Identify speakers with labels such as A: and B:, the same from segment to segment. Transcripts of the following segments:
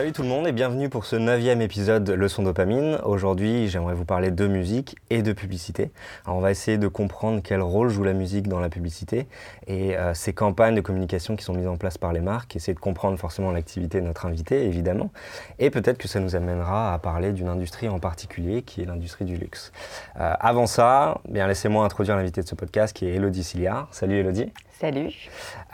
A: Salut tout le monde et bienvenue pour ce neuvième épisode de Leçon Dopamine. Aujourd'hui, j'aimerais vous parler de musique et de publicité. On va essayer de comprendre quel rôle joue la musique dans la publicité et euh, ces campagnes de communication qui sont mises en place par les marques, essayer de comprendre forcément l'activité de notre invité, évidemment. Et peut-être que ça nous amènera à parler d'une industrie en particulier qui est l'industrie du luxe. Euh, avant ça, bien laissez-moi introduire l'invité de ce podcast qui est Elodie Siliard. Salut Elodie.
B: Salut.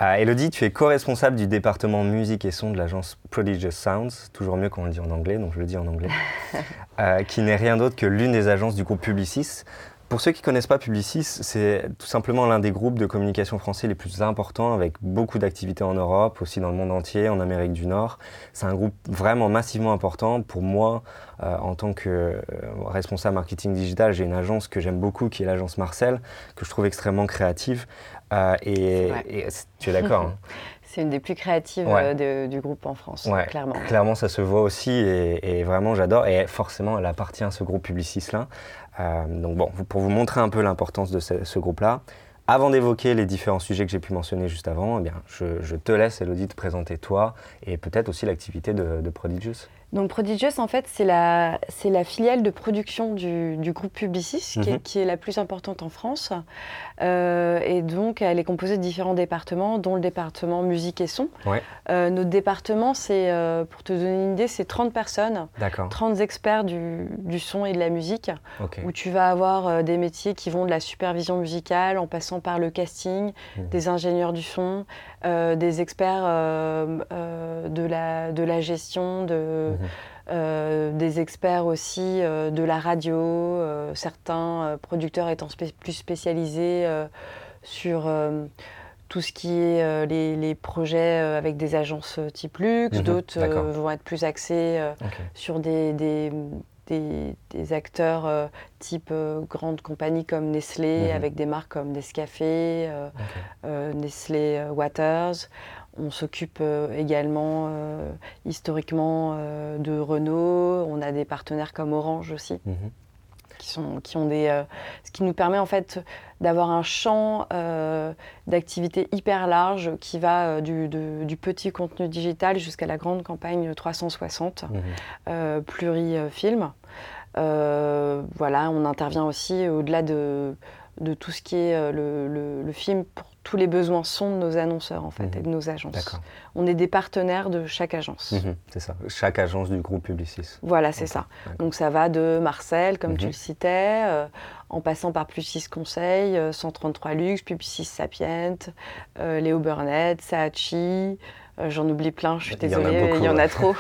A: Euh, Elodie, tu es co-responsable du département musique et son de l'agence Prodigious Sounds, toujours mieux quand on le dit en anglais, donc je le dis en anglais, euh, qui n'est rien d'autre que l'une des agences du groupe Publicis. Pour ceux qui ne connaissent pas Publicis, c'est tout simplement l'un des groupes de communication français les plus importants, avec beaucoup d'activités en Europe, aussi dans le monde entier, en Amérique du Nord. C'est un groupe vraiment massivement important. Pour moi, euh, en tant que euh, responsable marketing digital, j'ai une agence que j'aime beaucoup, qui est l'agence Marcel, que je trouve extrêmement créative.
B: Euh,
A: et, tu es d'accord hein?
B: C'est une des plus créatives du groupe en France, clairement.
A: Clairement, ça se voit aussi et, vraiment j'adore. Et forcément, elle appartient à ce groupe Publicis-là. donc bon, pour vous montrer un peu l'importance de ce, groupe-là, avant d'évoquer les différents sujets que j'ai pu mentionner juste avant, eh bien, je, te laisse, Elodie, te présenter toi et peut-être aussi l'activité de, de Prodigious.
B: Donc Prodigious, en fait, c'est la, filiale de production du, du groupe Publicis, qui, est, mhm. qui, est, la plus importante en France. Euh, et donc, elle est composée de différents départements, dont le département musique et son. Euh, notre département, c'est, euh, pour te donner une idée, c'est 30 personnes, 30 experts du, du, son et de la musique, où tu vas avoir des métiers qui vont de la supervision musicale, en passant par le casting, mhm. des ingénieurs du son, des experts de, la, de la gestion, de... Mhm. Euh, des experts aussi euh, de la radio, euh, certains producteurs étant plus spécialisés sur tout ce qui est les, projets avec des agences type luxe, mhm. d'autres vont être plus axés sur des, des, acteurs type grandes compagnies comme Nestlé, mhm. avec des marques comme Nescafé, Nestlé Waters. On s'occupe euh, également euh, historiquement euh, de Renault. On a des partenaires comme Orange aussi. Mhm. Qui, sont, qui ont des, ce qui nous permet en fait d'avoir un champ d'activité hyper large qui va du, du, petit contenu digital jusqu'à la grande campagne 360 mhm. plurifilm. voilà, on intervient aussi au-delà de, de, tout ce qui est le, le, le film pour tous les besoins sont de nos annonceurs en fait et de mhm. nos agences. On est des partenaires de chaque agence.
A: Mhm, c'est ça, chaque agence du groupe Publicis.
B: Voilà, c'est ça. Donc ça va de Marcel, comme tu mhm. le citais, euh, en passant par Plus 6 Conseils, 133 Luxe, Publicis Sapient, euh, Léo Burnett, Saatchi, euh, j'en oublie plein, je suis désolée, il y en a, trop.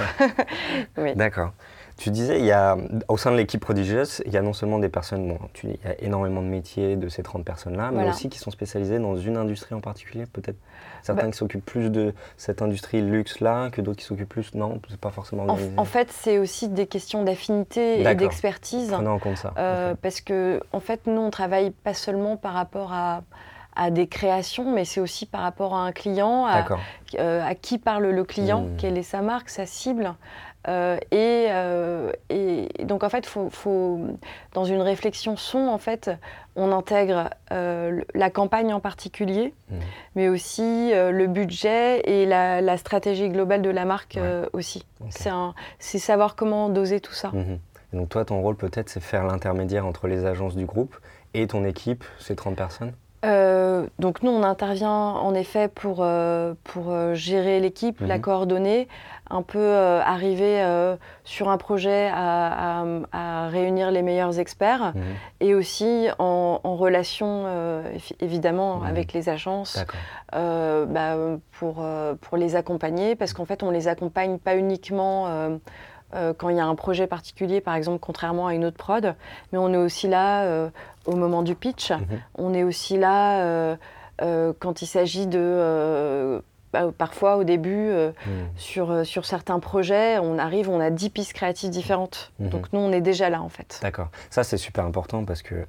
A: D'accord. Tu disais, il y a, au sein de l'équipe prodigieuse, il y a non seulement des personnes, bon, tu, il y a énormément de métiers de ces 30 personnes-là, mais aussi qui sont spécialisées dans une industrie en particulier, peut-être certains bah qui s'occupent plus de cette industrie luxe-là, que d'autres qui s'occupent plus, non, c'est pas forcément
B: en, en, fait, c'est aussi des questions d'affinité et d'expertise.
A: Prenons en compte ça.
B: Euh, parce que, en fait, nous, on travaille pas seulement par rapport à à des créations, mais c'est aussi par rapport à un client, à, euh, qui parle le client, mmh. quelle est sa marque, sa cible. Euh, euh, et, donc en fait, faut, dans une réflexion son, en fait, on intègre euh, la campagne en particulier, mmh. mais aussi le budget et la, stratégie globale de la marque aussi. C'est savoir comment doser tout ça.
A: Mmh. donc toi, ton rôle peut-être, c'est faire l'intermédiaire entre les agences du groupe et ton équipe, ces 30 personnes?
B: Donc nous, on intervient en effet pour, pour gérer l'équipe, la mmh. coordonner, un peu euh, arriver euh, sur un projet à, réunir les meilleurs experts mhm. et aussi en, relation euh, évidemment mhm. avec les agences bah, pour, pour les accompagner parce qu'en fait on les accompagne pas uniquement quand il y a un projet particulier, par exemple, contrairement à une autre prod, mais on est aussi là au moment du pitch, mhm. on est aussi là quand il s'agit de bah, parfois au début, hmm. sur, sur certains projets, on arrive, on a 10 pistes créatives différentes. Mhm. Donc nous, on est déjà là en fait.
A: D'accord. Ça, c'est super important parce que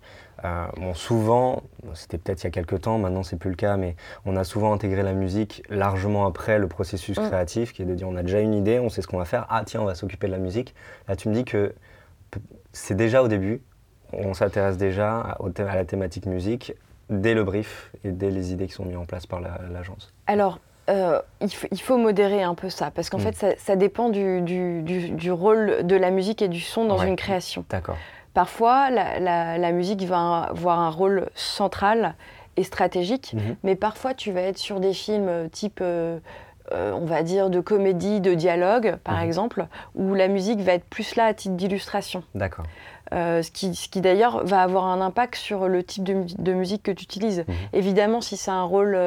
A: bon, souvent, c'était peut-être il y a quelques temps, maintenant c'est plus le cas, mais on a souvent intégré la musique largement après le processus mm. créatif, qui est de dire on a déjà une idée, on sait ce qu'on va faire, ah tiens, on va s'occuper de la musique. Là, tu me dis que c'est déjà au début, on s'intéresse déjà à, à, la thématique musique dès le brief et dès les idées qui sont mises en place par l'agence.
B: Alors, euh, il, faut modérer un peu ça, parce qu'en mm. fait, ça, dépend du, du, rôle de la musique et du son dans une création.
A: D'accord.
B: Parfois, la, musique va avoir un rôle central et stratégique, mhm. mais parfois tu vas être sur des films euh, type, euh, euh, on va dire, de comédie, de dialogue, par mhm. exemple, où la musique va être plus là à titre d'illustration.
A: D'accord.
B: Ce qui, ce qui d'ailleurs va avoir un impact sur le type de, musique que tu utilises. Mhm. Évidemment, si c'est un rôle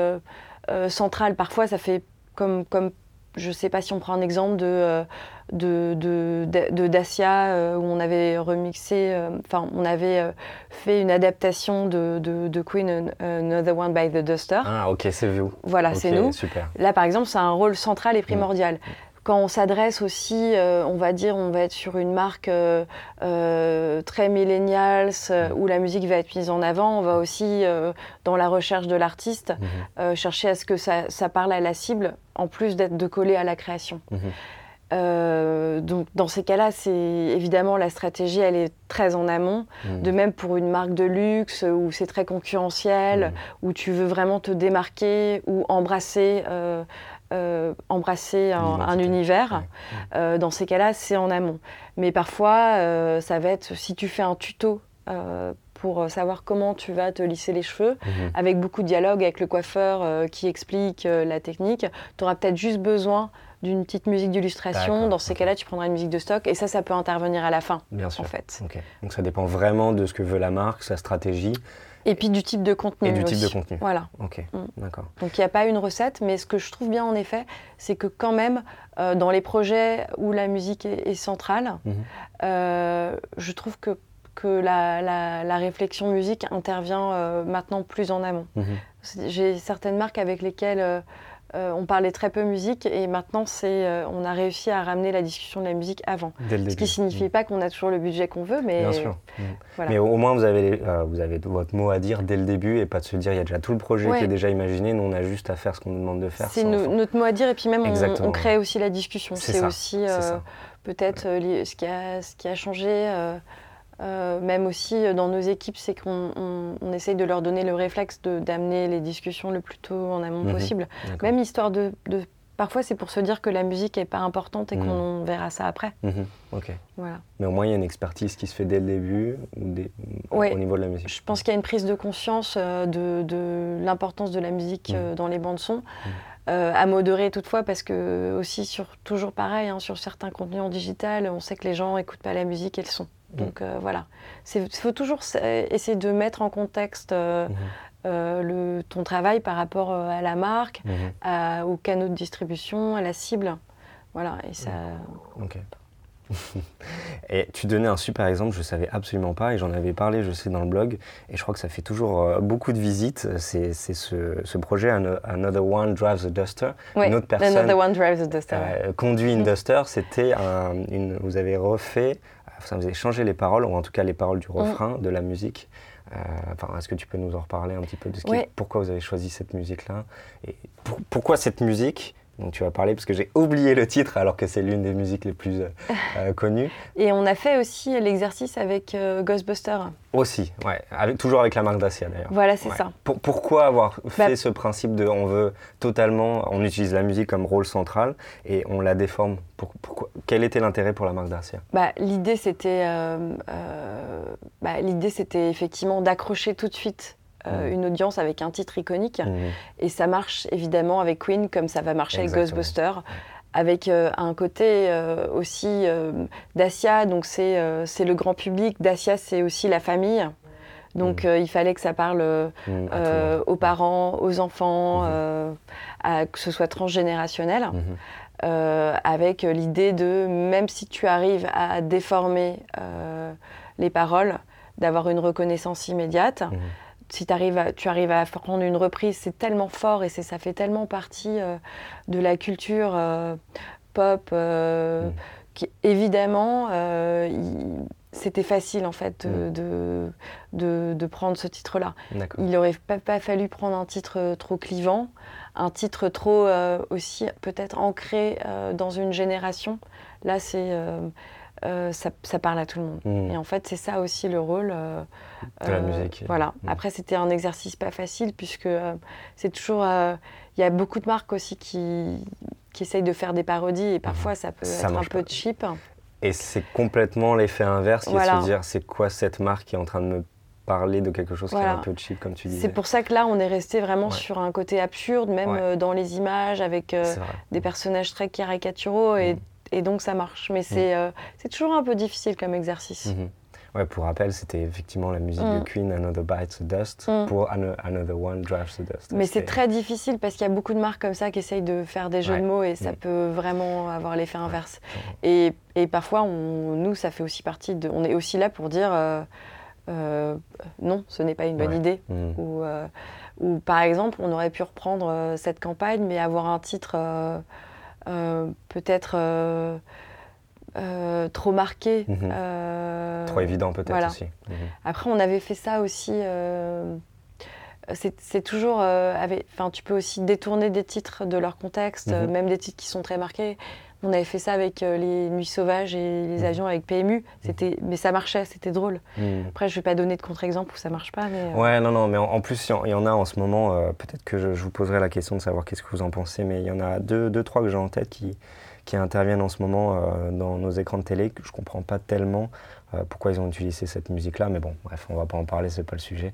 B: central, parfois ça fait comme, comme je ne sais pas si on prend un exemple de, euh, de, de, Dacia euh, où on avait remixé, euh, enfin on avait fait une adaptation de, de, Queen Another One by the Duster.
A: Ah ok, c'est vous.
B: Voilà, c'est nous.
A: Super.
B: Là par exemple, c'est un rôle central et primordial. Mm quand on s'adresse aussi, euh, on va dire, on va être sur une marque euh, euh, très millennials où la musique va être mise en avant, on va aussi, dans la recherche de l'artiste, mhm. chercher à ce que ça, parle à la cible, en plus d'être de coller à la création. Mhm. donc dans ces cas-là, c'est évidemment la stratégie, elle est très en amont. Mhm. De même pour une marque de luxe où c'est très concurrentiel, où tu veux vraiment te démarquer ou embrasser euh, embrasser un, univers. Euh, dans ces cas-là, c'est en amont. Mais parfois, euh, ça va être si tu fais un tuto pour savoir comment tu vas te lisser les cheveux, mhm. avec beaucoup de dialogue avec le coiffeur qui explique la technique, tu auras peut-être juste besoin d'une petite musique d'illustration. Dans ces cas-là, tu prendras une musique de stock et ça, ça peut intervenir à la fin.
A: Bien
B: sûr. En fait.
A: Donc ça dépend vraiment de ce que veut la marque, sa stratégie.
B: Et puis du type de contenu.
A: Et du type de contenu.
B: Voilà.
A: Ok, mm. d'accord.
B: Donc il n'y a pas une recette, mais ce que je trouve bien en effet, c'est que quand même, euh, dans les projets où la musique est, centrale, mhm. euh, je trouve que, que la, la, réflexion musique intervient euh, maintenant plus en amont. Mhm. J'ai certaines marques avec lesquelles euh, on parlait très peu musique et maintenant c'est, euh, on a réussi à ramener la discussion de la musique avant.
A: Ce
B: qui ne signifie mm. pas qu'on a toujours le budget qu'on veut, mais.
A: Bien sûr. Mm. Mais au moins vous avez, euh, vous avez votre mot à dire dès le début et pas de se dire il y a déjà tout le projet qui est déjà imaginé, nous on a juste à faire ce qu'on nous demande de faire.
B: C'est notre mot à dire et puis même on, crée aussi la discussion. C'est aussi peut-être ce, qui a, ce qui a changé. Euh, même aussi euh, dans nos équipes, c'est qu'on on, essaye de leur donner le réflexe d'amener les discussions le plus tôt en amont mhm. possible. Même histoire de, Parfois, c'est pour se dire que la musique n'est pas importante et mhm. qu'on verra ça après.
A: Mhm. Ok. Voilà. Mais au moins, il y a une expertise qui se fait dès le début au niveau de la musique.
B: Je pense qu'il y a une prise de conscience euh, de, l'importance de la musique dans les bandes son. À modérer toutefois parce que aussi sur toujours pareil hein, sur certains contenus en digital on sait que les gens n'écoutent pas la musique et le son donc euh, voilà, il faut toujours essayer de mettre en contexte euh, mhm. euh, le, ton travail par rapport à la marque, mhm. au canaux de distribution, à la cible. Voilà, et ça.
A: Ok. Et tu donnais un super exemple, je ne savais absolument pas, et j'en avais parlé, je sais, dans le blog, et je crois que ça fait toujours beaucoup de visites. C'est ce, projet Another One Drives a Duster.
B: une autre personne Another One Drives a Duster.
A: conduit une Duster. C'était une. Vous avez refait ça faisait changer les paroles, ou en tout cas les paroles du mm. refrain de la musique. Euh, enfin, Est-ce que tu peux nous en reparler un petit peu de ce qui, pourquoi vous avez choisi cette musique-là? Et pourquoi cette musique? Donc tu vas parler parce que j'ai oublié le titre alors que c'est l'une des musiques les plus euh, euh, connues.
B: Et on a fait aussi l'exercice avec euh, Ghostbusters.
A: Aussi, ouais, avec, toujours avec la marque Dacia d'ailleurs.
B: Voilà, c'est ça.
A: pourquoi avoir bah fait ce principe de on veut totalement, on utilise la musique comme rôle central et on la déforme pourquoi, Quel était l'intérêt pour la marque Dacia?
B: Bah, L'idée c'était bah, l'idée c'était effectivement d'accrocher tout de suite euh, une audience avec un titre iconique. Et ça marche évidemment avec Queen comme ça va marcher avec Ghostbusters. Avec euh, un côté euh, aussi Dacia, donc c'est le grand public. Dacia, c'est aussi la famille. Donc il fallait que ça parle aux parents, aux enfants, à, que ce soit transgénérationnel. avec l'idée de, même si tu arrives à déformer les paroles, d'avoir une reconnaissance immédiate si arrives à, tu arrives à prendre une reprise, c'est tellement fort et ça fait tellement partie de la culture pop. Mm. Qui, évidemment, c'était facile en fait de, mm. de, prendre ce titre-là. Il n'aurait pas, fallu prendre un titre trop clivant, un titre trop aussi peut-être ancré dans une génération. Là, c'est euh, ça, parle à tout le monde. Hmm. Et en fait, c'est ça aussi le rôle. Euh,
A: de la euh, musique.
B: Voilà. Hmm. Après, c'était un exercice pas facile, puisque c'est toujours. Il y a beaucoup de marques aussi qui, qui essayent de faire des parodies, et parfois, ça peut être un peu cheap.
A: Et c'est complètement l'effet inverse, qui voilà. se dire c'est quoi cette marque qui est en train de me parler de quelque chose qui est un peu cheap, comme tu disais.
B: C'est pour ça que là, on est resté vraiment sur un côté absurde, même dans les images, avec des personnages très caricaturaux. Et et donc ça marche. Mais c'est mm. euh, c'est toujours un peu difficile comme exercice.
A: Mm-hmm. Ouais, pour rappel, c'était effectivement la musique de mm. Queen, Another Bites the Dust, mm. pour Another One Drives the Dust.
B: Mais c'est très difficile parce qu'il y a beaucoup de marques comme ça qui essayent de faire des jeux de mots et ça peut vraiment avoir l'effet inverse. Et, et, parfois, on, nous, ça fait aussi partie de. On est aussi là pour dire euh, euh, non, ce n'est pas une bonne idée. Ou, ou, par exemple, on aurait pu reprendre cette campagne mais avoir un titre. Euh, peut-être euh, euh, trop marqué.
A: Mhm. trop évident peut-être aussi.
B: Mhm. Après, on avait fait ça aussi c'est toujours. enfin, tu peux aussi détourner des titres de leur contexte, mhm. même des titres qui sont très marqués. On avait fait ça avec les Nuits Sauvages et les avions avec PMU. C'était, mais ça marchait, c'était drôle. Après, je vais pas donner de contre-exemple où ça marche pas. Mais,
A: Ouais, non, non, mais en, plus, il y, en a en ce moment. peut-être que je, vous poserai la question de savoir qu'est-ce que vous en pensez, mais il y en a deux, deux trois que j'ai en tête qui, qui interviennent en ce moment dans nos écrans de télé que je comprends pas tellement. pourquoi ils ont utilisé cette musique-là, mais bon, bref, on va pas en parler, c'est pas le sujet.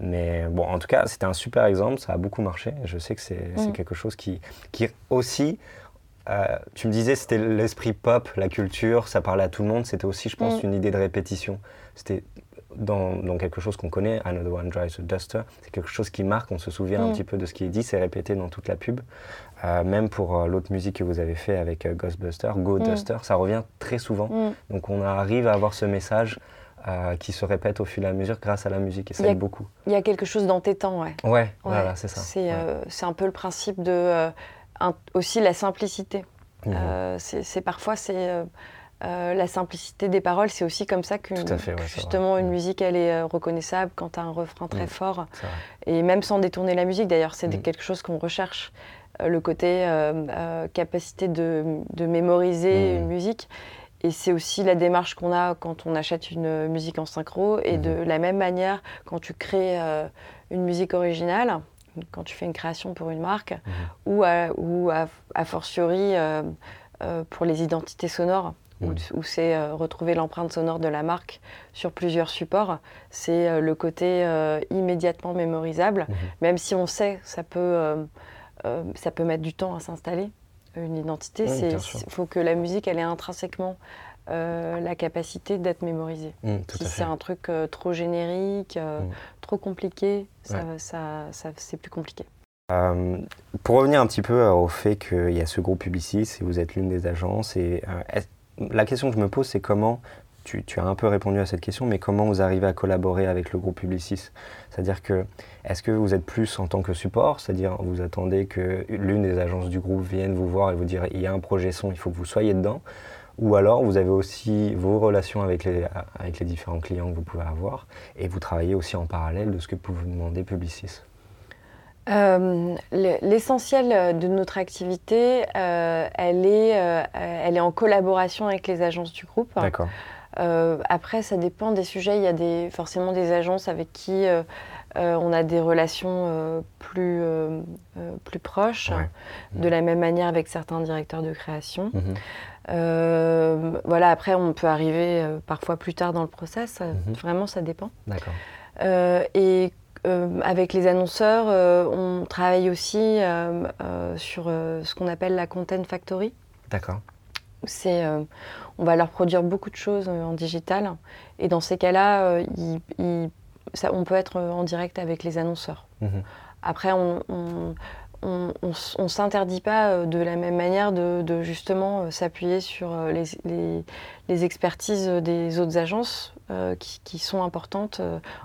A: mais bon, en tout cas, c'était un super exemple, ça a beaucoup marché. Je sais que c'est mm. quelque chose qui, qui aussi euh, tu me disais c'était l'esprit pop, la culture, ça parlait à tout le monde. C'était aussi, je pense, mm. une idée de répétition. C'était dans, quelque chose qu'on connaît, Another One Drives a Duster. C'est quelque chose qui marque, on se souvient un mm. petit peu de ce qui est dit, c'est répété dans toute la pub. Euh, même pour euh, l'autre musique que vous avez fait avec Ghostbuster, Go mm. Duster, ça revient très souvent. Donc on arrive à avoir ce message. qui se répète au fil et à mesure grâce à la musique et ça aide beaucoup.
B: Il y a quelque chose dans tes temps, ouais.
A: Ouais, voilà, c'est ça.
B: C'est un peu le principe de aussi la simplicité. Mmh. Euh, c'est parfois c'est euh, euh, la simplicité des paroles, c'est aussi comme ça que justement une mmh. musique elle est reconnaissable quand tu as un refrain très mmh. fort. Et même sans détourner la musique d'ailleurs c'est quelque chose qu'on recherche. Le côté capacité de, de mémoriser une musique. Et c'est aussi la démarche qu'on a quand on achète une musique en synchro. Et de la même manière quand tu crées une musique originale quand tu fais une création pour une marque, mhm. ou, à, ou a fortiori euh, euh, pour les identités sonores, où, c'est euh, retrouver l'empreinte sonore de la marque sur plusieurs supports. C'est le côté immédiatement mémorisable, mhm. même si on sait ça peut, ça peut mettre du temps à s'installer. Une identité, il faut que la musique elle est intrinsèquement euh, la capacité d'être mémorisé. Mmh, si c'est un truc euh, trop générique, euh, mmh. trop compliqué, ça, c'est plus compliqué.
A: pour revenir un petit peu au fait qu'il y a ce groupe Publicis et vous êtes l'une des agences, et, la question que je me pose, c'est comment, tu, as un peu répondu à cette question, mais comment vous arrivez à collaborer avec le groupe Publicis? C'est-à-dire que, est-ce que vous êtes plus en tant que support, c'est-à-dire vous attendez que l'une des agences du groupe vienne vous voir et vous dire il y a un projet son, il faut que vous soyez dedans? Ou alors, vous avez aussi vos relations avec les, avec les différents clients que vous pouvez avoir et vous travaillez aussi en parallèle de ce que peut vous demander Publicis.
B: Euh, l'essentiel de notre activité, euh, elle, est, euh, elle est en collaboration avec les agences du groupe.
A: D'accord.
B: après, ça dépend des sujets. Il y a des, forcément des agences avec qui on a des relations plus, plus proches, de la même manière avec certains directeurs de création. Mhm. Euh, voilà, après, on peut arriver euh, parfois plus tard dans le process. Mhm. Vraiment, ça dépend.
A: D'accord.
B: Euh, et avec les annonceurs, on travaille aussi sur ce qu'on appelle la Content Factory.
A: D'accord.
B: C'est, on va leur produire beaucoup de choses en digital. Et dans ces cas-là, on peut être en direct avec les annonceurs. Mhm. Après, on, on ne s'interdit pas euh, de la même manière de, justement euh, s'appuyer sur euh, les, expertises des autres agences qui, sont importantes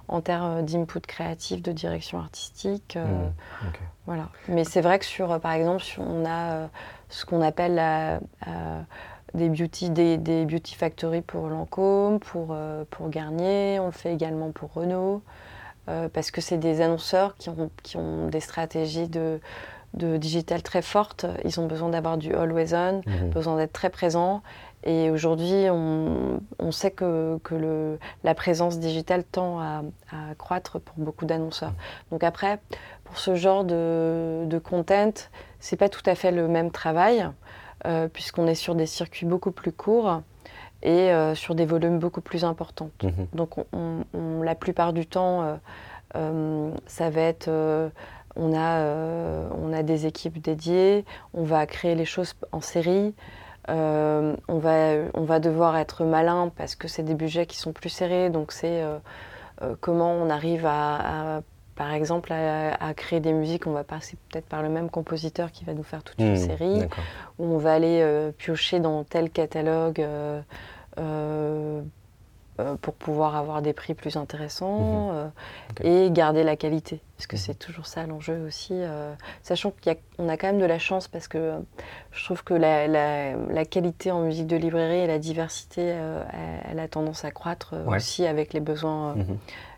B: en termes d'input créatif, de direction artistique. Mmh, voilà. Mais c'est vrai que sur, par exemple, on a ce qu'on appelle des beauty, des, beauty factory pour Lancôme, pour, pour Garnier, on le fait également pour Renault. Euh, parce que c'est des annonceurs qui ont, qui ont des stratégies de, de, digital très fortes. Ils ont besoin d'avoir du always on, mhm. besoin d'être très présents. Et aujourd'hui, on, on, sait que, que le, la présence digitale tend à, à croître pour beaucoup d'annonceurs. Mhm. Donc après, pour ce genre de, de content, c'est pas tout à fait le même travail, euh, puisqu'on est sur des circuits beaucoup plus courts et euh, sur des volumes beaucoup plus importants. Mhm. Donc la plupart du temps, euh, euh, ça va être... on, a, on a des équipes dédiées, on va créer les choses en série. on, va, on va devoir être malin parce que c'est des budgets qui sont plus serrés. Donc c'est comment on arrive à, par exemple, à, créer des musiques, on va passer peut-être par le même compositeur qui va nous faire toute une mmh, série, ou on va aller piocher dans tel catalogue euh, euh, pour pouvoir avoir des prix plus intéressants mhm. euh, et garder la qualité. Parce que mhm. c'est toujours ça l'enjeu aussi. sachant qu'on a, quand même de la chance parce que je trouve que la, qualité en musique de librairie et la diversité, elle, a tendance à croître aussi avec les besoins.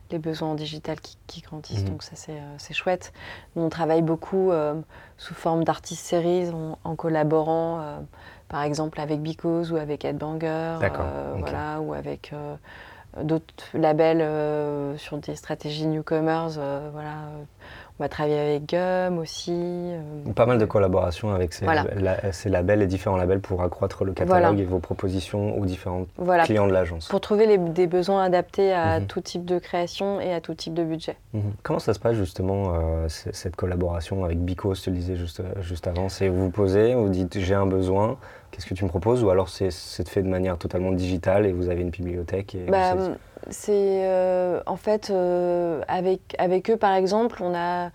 B: Mhm. les besoins en digital qui, grandissent, donc ça c'est chouette. Nous on travaille beaucoup sous forme d'artistes séries en collaborant par exemple avec Because ou avec Headbanger, euh, voilà, ou avec euh, d'autres labels euh, sur des stratégies newcomers. voilà, on va travailler avec Gum aussi.
A: Pas mal de collaborations avec ces, labels et différents labels pour accroître le catalogue et vos propositions aux différents clients de l'agence.
B: Pour trouver des besoins adaptés à mhm. tout type de création et à tout type de budget.
A: Mhm. Comment ça se passe justement cette collaboration avec Bicos, tu le disais juste, juste avant C'est vous vous posez, vous dites j'ai un besoin, qu'est-ce que tu me proposes? Ou alors c'est fait de manière totalement digitale et vous avez une bibliothèque
B: bah, C'est euh, en fait euh, avec, avec eux par exemple, on a.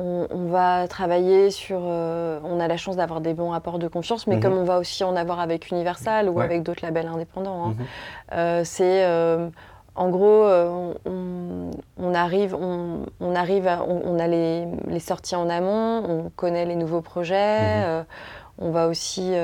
B: On, va travailler sur. Euh, on a la chance d'avoir des bons rapports de confiance, mais mhm. comme on va aussi en avoir avec Universal ou avec d'autres labels indépendants, hein. mhm. c'est en gros, on, arrive, on, arrive on, a les, les, sorties en amont, on connaît les nouveaux projets, mhm. On va aussi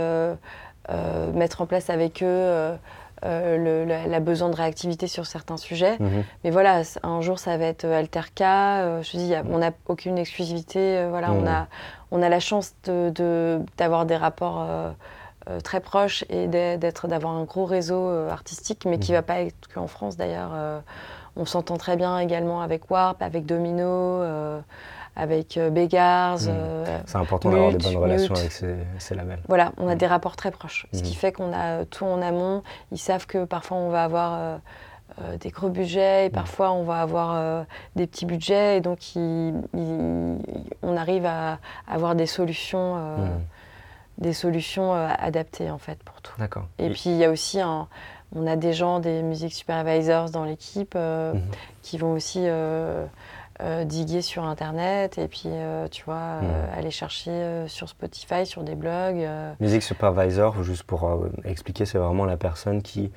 B: euh, mettre en place avec eux euh, la, besoin de réactivité sur certains sujets. Mhm. Mais voilà, un jour ça va être Alterca. je dis, on n'a aucune exclusivité. voilà, on, a, on a la chance d'avoir des rapports très proches et d'être d'avoir un gros réseau artistique, mais qui ne mhm. va pas être qu'en France d'ailleurs. on s'entend très bien également avec Warp, avec Domino avec euh, Begars. Hmm.
A: Euh, c'est important d'avoir des bonnes relations avec ces, labels.
B: Voilà, on a hmm. des rapports très proches. Ce qui hmm. fait qu'on a tout en amont. Ils savent que parfois on va avoir euh, des gros budgets et parfois on va avoir des petits budgets. Et donc on arrive à, avoir des solutions. Des solutions adaptées en fait pour tout.
A: D'accord.
B: Et, puis il y a aussi un, on a des gens, des music supervisors dans l'équipe qui vont aussi euh, diguer sur Internet et puis, euh, tu vois, euh, hmm. aller chercher sur Spotify, sur des blogs.
A: Music Supervisor, juste pour expliquer, c'est vraiment la personne qui,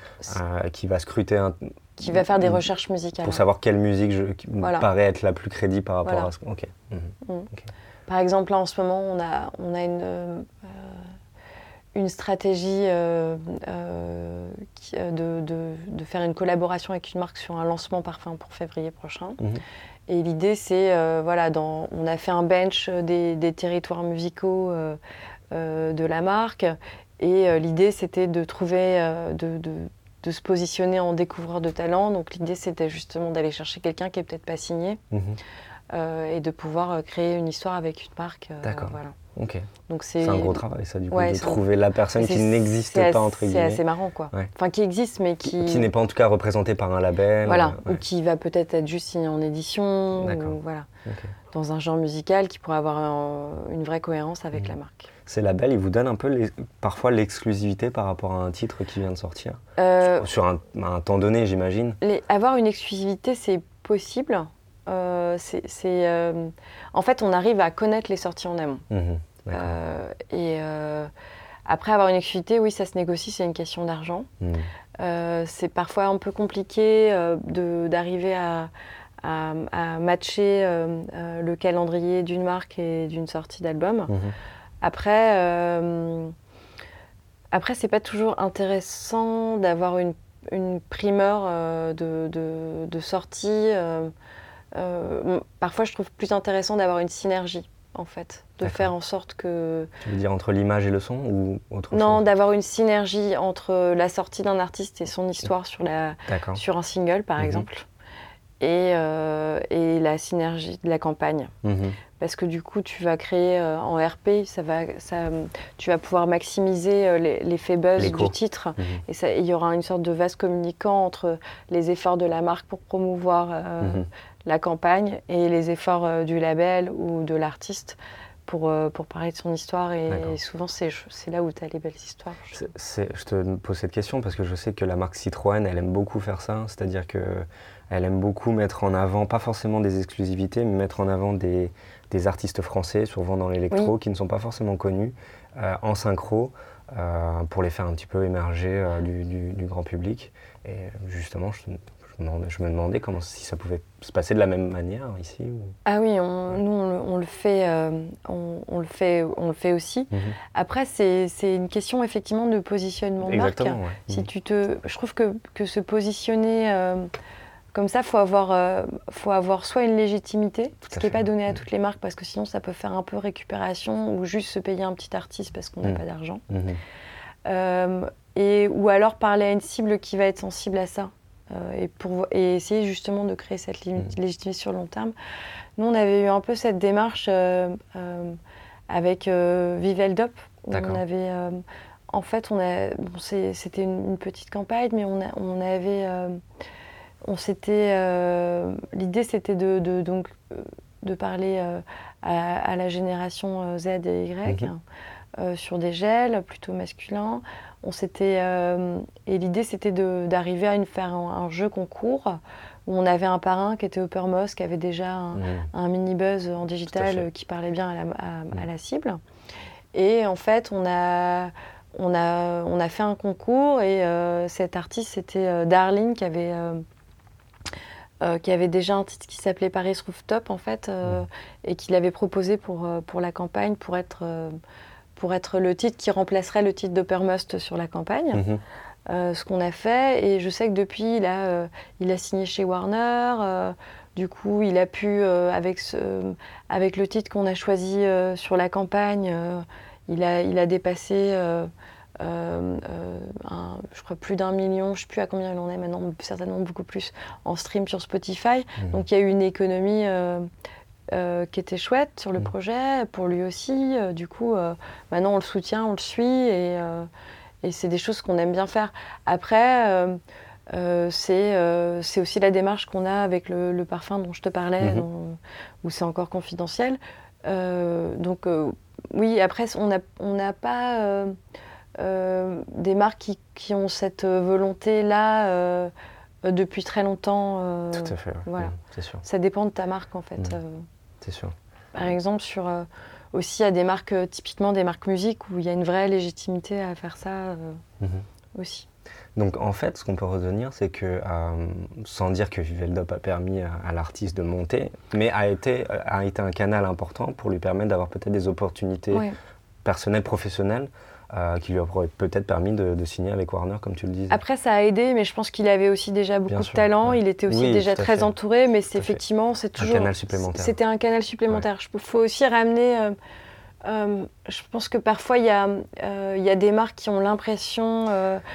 A: qui va scruter un...
B: Qui va faire des recherches musicales.
A: Pour savoir quelle musique je, me paraît être la plus crédible par rapport à ce... Mhm.
B: Hmm. Ok. Par exemple, là, en ce moment, on a, on a une une stratégie de, de, de, faire une collaboration avec une marque sur un lancement parfum pour février prochain. Mhm. Et l'idée, c'est, euh, voilà, dans, on a fait un bench des, territoires musicaux euh, euh, de la marque. Et l'idée, c'était de trouver, de, de, se positionner en découvreur de talent. Donc l'idée, c'était justement d'aller chercher quelqu'un qui n'est peut-être pas signé. Mhm. et de pouvoir créer une histoire avec une marque.
A: D'accord. Voilà. Donc c'est un gros travail, ça, du coup, de trouver la personne qui n'existe pas, entre
B: guillemets. C'est assez marrant, quoi. Enfin, qui existe, mais qui...
A: Qui, n'est pas, en tout cas, représenté par un label.
B: Voilà, ou qui va peut-être être juste signé en édition, ou voilà. Dans un genre musical qui pourrait avoir une vraie cohérence avec mmh. la marque.
A: Ces labels, ils vous donnent un peu, les, parfois, l'exclusivité par rapport à un titre qui vient de sortir euh, Sur, un, temps donné, j'imagine
B: Avoir une exclusivité, c'est possible. Euh, c'est, euh, en fait, on arrive à connaître les sorties en amont. Mmh. Euh, et Après, avoir une exclusivité, oui, ça se négocie, c'est une question d'argent.
A: Hmm.
B: c'est parfois un peu compliqué d'arriver à, à, matcher le calendrier d'une marque et d'une sortie d'album. Mhm. Après, après c'est pas toujours intéressant d'avoir une, une, primeur de, de, de, sortie. Parfois, je trouve plus intéressant d'avoir une synergie en fait, de faire en sorte que...
A: Tu veux dire entre l'image et le son ou autre
B: Non, d'avoir une synergie entre la sortie d'un artiste et son histoire sur, la, sur un single, par mhm. exemple, et, euh, et, la synergie de la campagne. Mhm. Parce que du coup, tu vas créer euh, en RP, ça va, ça, tu vas pouvoir maximiser euh, l'effet buzz du titre. Mhm. Et ça, il y aura une sorte de vase communicant entre les efforts de la marque pour promouvoir la campagne et les efforts euh, du label ou de l'artiste pour, euh, pour parler de son histoire. Et, souvent, c'est là où tu as les belles histoires.
A: Je... je te pose cette question parce que je sais que la marque Citroën, elle aime beaucoup faire ça. C'est-à-dire qu'elle aime beaucoup mettre en avant, pas forcément des exclusivités, mais mettre en avant des, des artistes français, souvent dans l'électro, qui ne sont pas forcément connus, euh, en synchro. pour les faire un petit peu émerger du, du, du, grand public. Et justement, je, je me demandais comment, si ça pouvait se passer de la même manière ici.
B: Ah oui, nous on, le fait, euh, on, le fait, on le fait aussi. Mhm. Après, c'est une question effectivement de positionnement
A: Exactement,
B: marque. Si mhm. tu te, je trouve que, que se positionner euh, comme ça, faut avoir, euh, faut avoir soit une légitimité, ce qui n'est pas donné à mhm. toutes les marques parce que sinon ça peut faire un peu récupération ou juste se payer un petit artiste parce qu'on n'a pas d'argent. et ou alors parler à une cible qui va être sensible à ça. Euh, et, pour, et essayer justement de créer cette mm. légitimité sur le long terme. Nous, on avait eu un peu cette démarche euh, euh, avec Viveldop. On avait, en fait, on a, bon, c'était une, petite campagne, mais on, on avait, on s'était, l'idée c'était de, de, donc de parler à, la génération Z et Y. Mm-hmm. sur des gels plutôt masculins, on s'était euh, et l'idée c'était d'arriver à une, faire un, jeu concours où on avait un parrain qui était Uppermost, qui avait déjà un, mmh. mini buzz en digital qui parlait bien à la, cible. Et en fait, on a, on a, on a fait un concours et euh, cet artiste c'était euh, Darling qui avait qui avait déjà un titre qui s'appelait Paris Rooftop en fait, mmh. et qu'il avait proposé pour, pour la campagne pour être pour être le titre qui remplacerait le titre d'Uppermost sur la campagne. Mhm. Euh, ce qu'on a fait. Et je sais que depuis, il a, euh, il a signé chez Warner. Euh, du coup, il a pu, avec, ce, avec le titre qu'on a choisi sur la campagne, il, a, il a dépassé, un, je crois, plus d'un million. Je ne sais plus à combien il en est maintenant, certainement beaucoup plus, en stream sur Spotify. Mhm. Donc, il y a eu une économie euh, qui était chouette sur le mm. projet, pour lui aussi. Euh, du coup, euh, maintenant on le soutient, on le suit et, et c'est des choses qu'on aime bien faire. Après, c'est aussi la démarche qu'on a avec le, parfum dont je te parlais, mm-hmm. où c'est encore confidentiel. donc oui, après, on n'a on pas des marques qui, qui ont cette volonté-là depuis très longtemps.
A: Tout à fait,
B: voilà.
A: Mm, c'est sûr.
B: Ça dépend de ta marque en fait.
A: Sûr.
B: Par exemple, sur euh, aussi à des marques, euh, typiquement des marques musique, où il y a une vraie légitimité à faire ça euh, mhm. aussi.
A: Donc en fait, ce qu'on peut retenir, c'est que, sans dire que Viveldop a permis à, l'artiste de monter, mais a été, a été un canal important pour lui permettre d'avoir peut-être des opportunités personnelles, professionnelles, euh, qui lui aurait peut-être permis de, signer avec Warner, comme tu le disais.
B: Après, ça a aidé, mais je pense qu'il avait aussi déjà beaucoup de talent. Il était aussi déjà très entouré, mais c'est effectivement, c'est toujours.
A: Un canal supplémentaire.
B: C'était un canal supplémentaire. Il faut aussi ramener. Euh, euh, je pense que parfois, il y, a, il y a des marques qui ont l'impression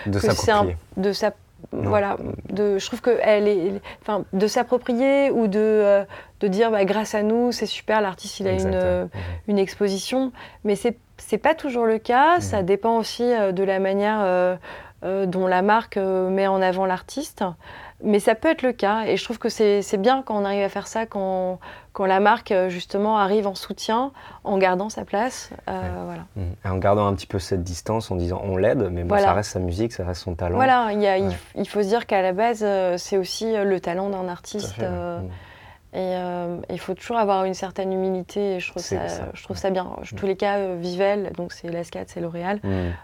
A: de s'approprier.
B: De sa voilà, de, je trouve que elle est, enfin, de s'approprier ou de, de dire bah, grâce à nous c'est super, l'artiste il a une, une exposition, mais c'est c'est pas toujours le cas, ça mmh. dépend aussi euh, de la manière euh, euh, dont la marque met en avant l'artiste. Mais ça peut être le cas et je trouve que c'est bien quand on arrive à faire ça, quand, quand la marque justement arrive en soutien en gardant sa place. voilà.
A: Mmh. Et en gardant un petit peu cette distance, en disant on l'aide, mais bon, ça reste sa musique, ça reste son talent.
B: Voilà, il, il, faut se dire qu'à la base, c'est aussi le talent d'un artiste. Mmh. Et il faut toujours avoir une certaine humilité et je trouve, ça, je trouve ça bien. En tous les cas, Vivel, donc c'est l'ASCAD, c'est L'Oréal,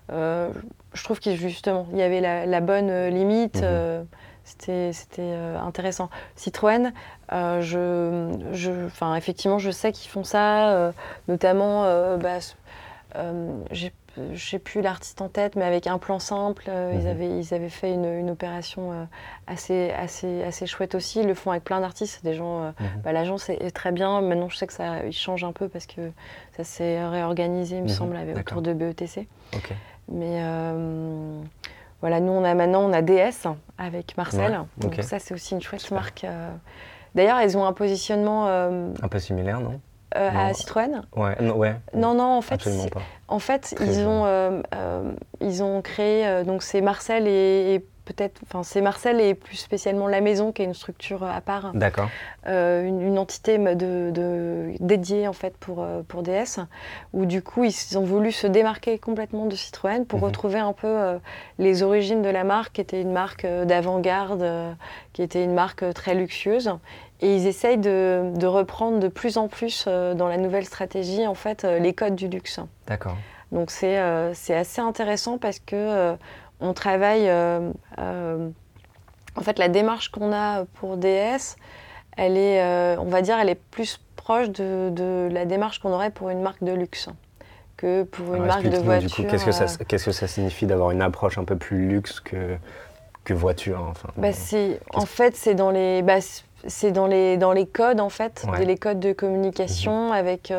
B: je trouve qu'il justement, il y avait la, bonne limite. Mhm. C'était euh, intéressant. Citroën, euh, je, je, effectivement, je sais qu'ils font ça, euh, notamment, bah, j'ai sais plus l'artiste en tête, mais avec un plan simple, ils, mhm. avaient, ils avaient fait une, opération assez, assez, assez chouette aussi. Ils le font avec plein d'artistes, des gens. Mhm. Bah, L'agence est, très bien. Maintenant, je sais que ça il change un peu parce que ça s'est réorganisé, il me mhm. semble, autour de BETC. Mais voilà, nous, on a maintenant, on a DS avec Marcel. donc ça, c'est aussi une chouette marque. Euh. D'ailleurs, ils ont un positionnement...
A: Euh, un peu similaire, non?
B: Euh, à Citroën
A: ouais, non, ouais.
B: Non, non, en fait, en fait ils, ont, ils ont créé, donc c'est Marcel et peut-être, enfin c'est Marcel et plus spécialement la maison qui est une structure à part.
A: D'accord.
B: Euh, une, entité de, dédiée en fait pour, euh, pour DS, où du coup ils ont voulu se démarquer complètement de Citroën pour mhm. retrouver un peu euh, les origines de la marque, qui était une marque d'avant-garde, qui était une marque très luxueuse. Et ils essayent de, de, reprendre de plus en plus dans la nouvelle stratégie en fait les codes du luxe.
A: D'accord.
B: Donc c'est assez intéressant parce que on travaille. Euh, euh, en fait, la démarche qu'on a pour DS, elle est, euh, on va dire, elle est plus proche de, la démarche qu'on aurait pour une marque de luxe que pour une marque de voiture.
A: qu'est-ce que, ça, qu'est-ce que ça signifie d'avoir une approche un peu plus luxe que, que voiture enfin,
B: bah, En fait, c'est dans les... Bah, c'est dans les, dans les codes, en fait, les codes de communication, mhm. avec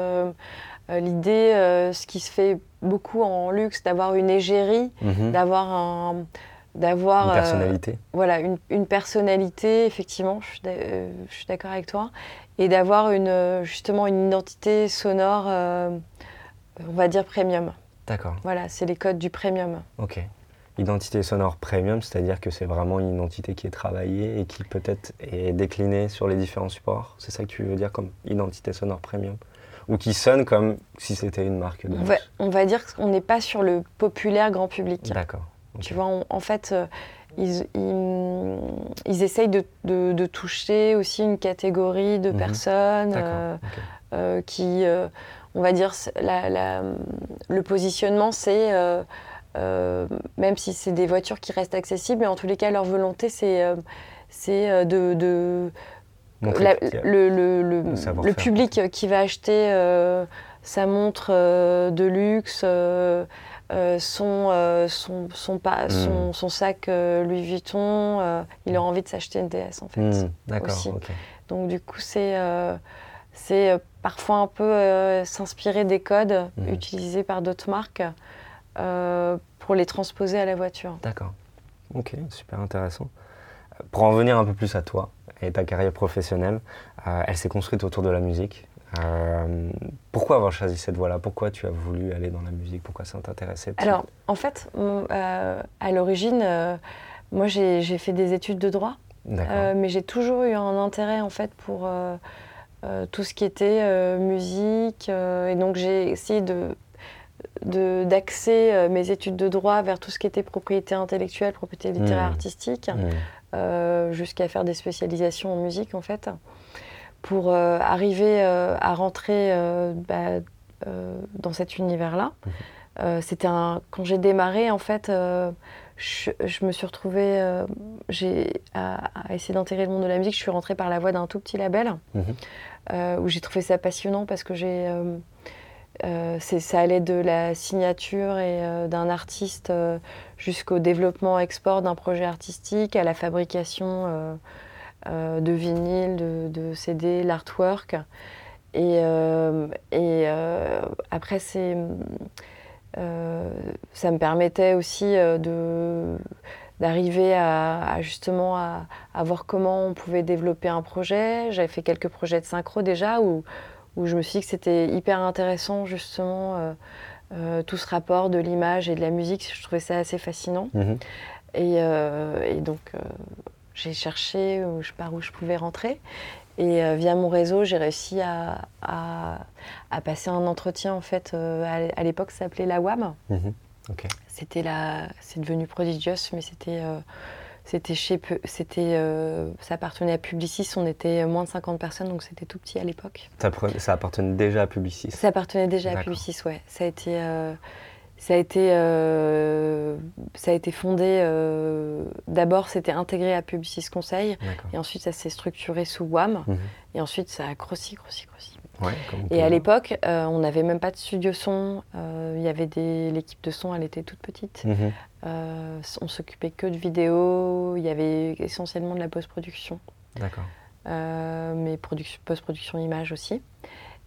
B: l'idée, ce qui se fait beaucoup en luxe, d'avoir une égérie, mhm. d'avoir un d'avoir
A: une euh, personnalité.
B: voilà, une, une, personnalité, effectivement, euh, je suis d'accord avec toi, et d'avoir une, justement une identité sonore, euh, on va dire premium.
A: D'accord.
B: Voilà, c'est les codes du premium.
A: Ok. Identité sonore premium, c'est-à-dire que c'est vraiment une identité qui est travaillée et qui peut-être est déclinée sur les différents supports. C'est ça que tu veux dire comme identité sonore premium? Ou qui sonne comme si c'était une marque de
B: On va dire qu'on n'est pas sur le populaire grand public.
A: D'accord.
B: Tu vois, en fait, euh, ils, ils, essayent de, de, toucher aussi une catégorie de mhm. personnes euh, euh, qui, on va dire, la, la, le positionnement, c'est, même si c'est des voitures qui restent accessibles, mais en tous les cas, leur volonté, c'est c'est de, le, le, public qui va acheter euh, sa montre euh, de luxe, euh, son, son, hmm. son, son, sac Louis Vuitton, il a envie de s'acheter une DS en fait. Hmm,
A: d'accord.
B: Donc du coup, c'est c'est parfois un peu s'inspirer des codes hmm. utilisés par d'autres marques pour les transposer à la voiture.
A: D'accord. Ok, super intéressant. Pour en venir un peu plus à toi, et ta carrière professionnelle, euh, elle s'est construite autour de la musique. Euh, pourquoi avoir choisi cette voie-là? Pourquoi tu as voulu aller dans la musique? Pourquoi ça t'intéressait?
B: Alors, en fait, euh, à l'origine, moi j'ai fait des études de droit, mais j'ai toujours eu un intérêt en fait pour tout ce qui était musique, et donc j'ai essayé de d'axer mes études de droit vers tout ce qui était propriété intellectuelle, propriété littéraire mmh. artistique. Mmh. Euh, jusqu'à faire des spécialisations en musique en fait, pour euh, arriver euh, à rentrer bah, dans cet univers-là. Mhm. C'était un... quand j'ai démarré en fait, je, me suis retrouvée, j'ai à, essayer d'intégrer le monde de la musique. Je suis rentrée par la voie d'un tout petit label mhm. où j'ai trouvé ça passionnant parce que j'ai euh, ça allait de la signature et euh, d'un artiste euh, jusqu'au développement export d'un projet artistique, à la fabrication de vinyle, de, CD, l'artwork. Et, après, ça me permettait aussi d'arriver à, justement à, à, voir comment on pouvait développer un projet. J'avais fait quelques projets de synchro déjà où où je me suis dit que c'était hyper intéressant justement euh, euh, tout ce rapport de l'image et de la musique. Je trouvais ça assez fascinant. Mhm. Euh, et, donc j'ai cherché où je, par où je pouvais rentrer. Et via mon réseau, j'ai réussi à, à, passer un entretien en fait. à l'époque, ça s'appelait la WAM. Mhm. C'était la, c'est devenu Prodigious, mais c'était C'était chez, c'était, euh, ça appartenait à Publicis. On était moins de 50 personnes, donc c'était tout petit à l'époque.
A: Ça, appartenait déjà à Publicis.
B: Ça appartenait déjà à Publicis, ouais. Ça a été, euh, ça a été, euh, ça a été fondé. D'abord, c'était intégré à Publicis Conseil, et ensuite ça s'est structuré sous WAM, mhm. et ensuite ça a grossi, grossi, grossi. et à l'époque, on n'avait même pas de studio son. Il y avait des, l'équipe de son, elle était toute petite. Mhm. Euh, on s'occupait que de vidéos, il y avait essentiellement de la post-production.
A: D'accord.
B: Euh, mais post-production image aussi.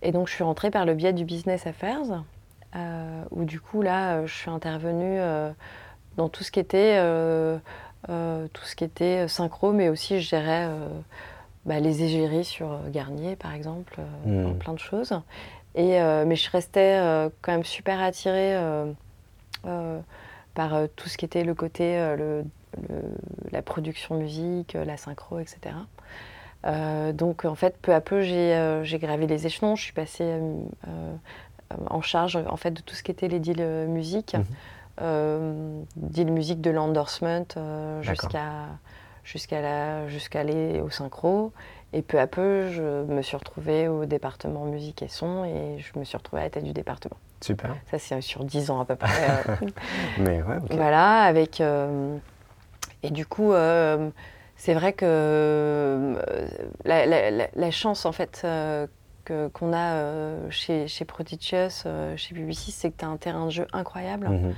B: Et donc je suis rentrée par le biais du Business Affairs, euh, où du coup là je suis intervenue dans tout ce qui était, tout ce qui était synchro, mais aussi je gérais bah, les égéries sur Garnier par exemple, hmm. plein de choses. Et, mais je restais quand même super attirée par euh, tout ce qui était le côté, euh, la production musique, euh, la synchro, etc. donc en fait, peu à peu, j'ai gravé les échelons. Je suis passée en charge en fait de tout ce qui était les deals musique, deals musique de l'endorsement jusqu'à jusqu'à jusqu'à aller au synchro. Et peu à peu, je me suis retrouvée au département musique et son et je me suis retrouvée à la tête du département.
A: Super.
B: Ça, c'est sur 10 ans à peu près.
A: Mais ouais,
B: Voilà, avec. Euh, et du coup, euh, c'est vrai que euh, la, chance, en fait, qu'on a chez, chez Prodigious, chez BBC, c'est que tu as un terrain de jeu incroyable. Mhm.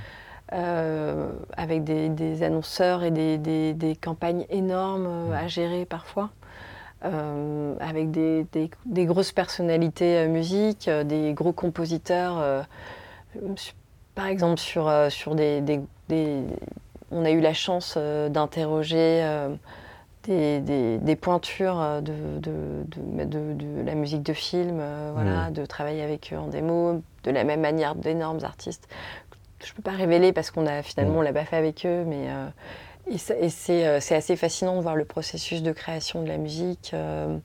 B: avec des, annonceurs et des, des campagnes énormes à gérer parfois. Euh, avec des, grosses personnalités euh, musique, euh, des gros compositeurs. par exemple, sur, sur des, On a eu la chance d'interroger des, pointures de, de, la musique de film, voilà, mmh. de travailler avec eux en démo, de la même manière d'énormes artistes. Je ne peux pas révéler parce qu'on a finalement, mmh. on l'a pas fait avec eux, mais et, euh, c'est assez fascinant de voir le processus de création de la musique. Euh.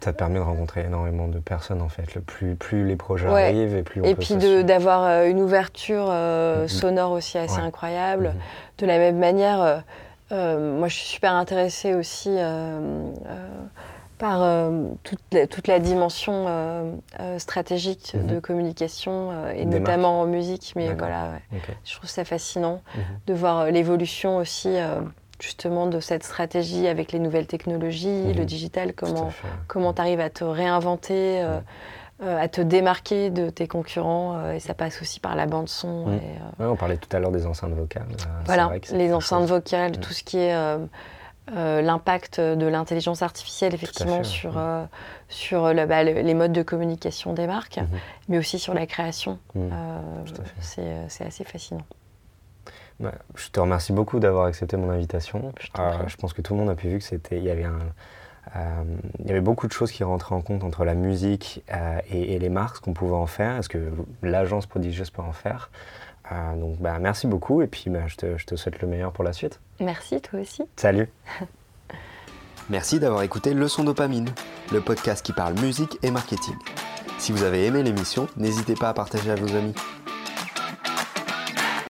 A: Ça te permet de rencontrer énormément de personnes en fait. Le plus, plus les projets arrivent et plus on
B: Et puis d'avoir euh, une ouverture mm-hmm. sonore aussi assez incroyable. Mm-hmm. De la même manière, moi je suis super intéressée aussi par euh, toute, la, toute, la, dimension euh, euh, stratégique mhm. de communication et notamment en musique. Mais voilà, je trouve ça fascinant mhm. de voir l'évolution aussi justement de cette stratégie avec les nouvelles technologies, le mhm. digital, comment comment tu arrives à te réinventer. à te démarquer de tes concurrents et ça passe aussi par la bande son.
A: on parlait tout à l'heure des enceintes vocales.
B: voilà, les enceintes vocales, tout ce qui est euh, l'impact de l'intelligence artificielle effectivement sur, euh, sur euh, bah, les modes de communication des marques, mhm. mais aussi sur la création. Mhm. c'est assez fascinant.
A: je te remercie beaucoup d'avoir accepté mon invitation. Je, pense que tout le monde a pu vu que c'était il y avait il y avait beaucoup de choses qui rentraient en compte entre la musique et, et, les marques, qu'on pouvait en faire, est-ce que l'agence prodigieuse peut en faire? Euh, donc bah, merci beaucoup et puis bah, je, te, je te souhaite le meilleur pour la suite.
B: Merci, toi aussi.
A: Salut.
C: merci d'avoir écouté Leçon Dopamine, le podcast qui parle musique et marketing. Si vous avez aimé l'émission, n'hésitez pas à partager à vos amis.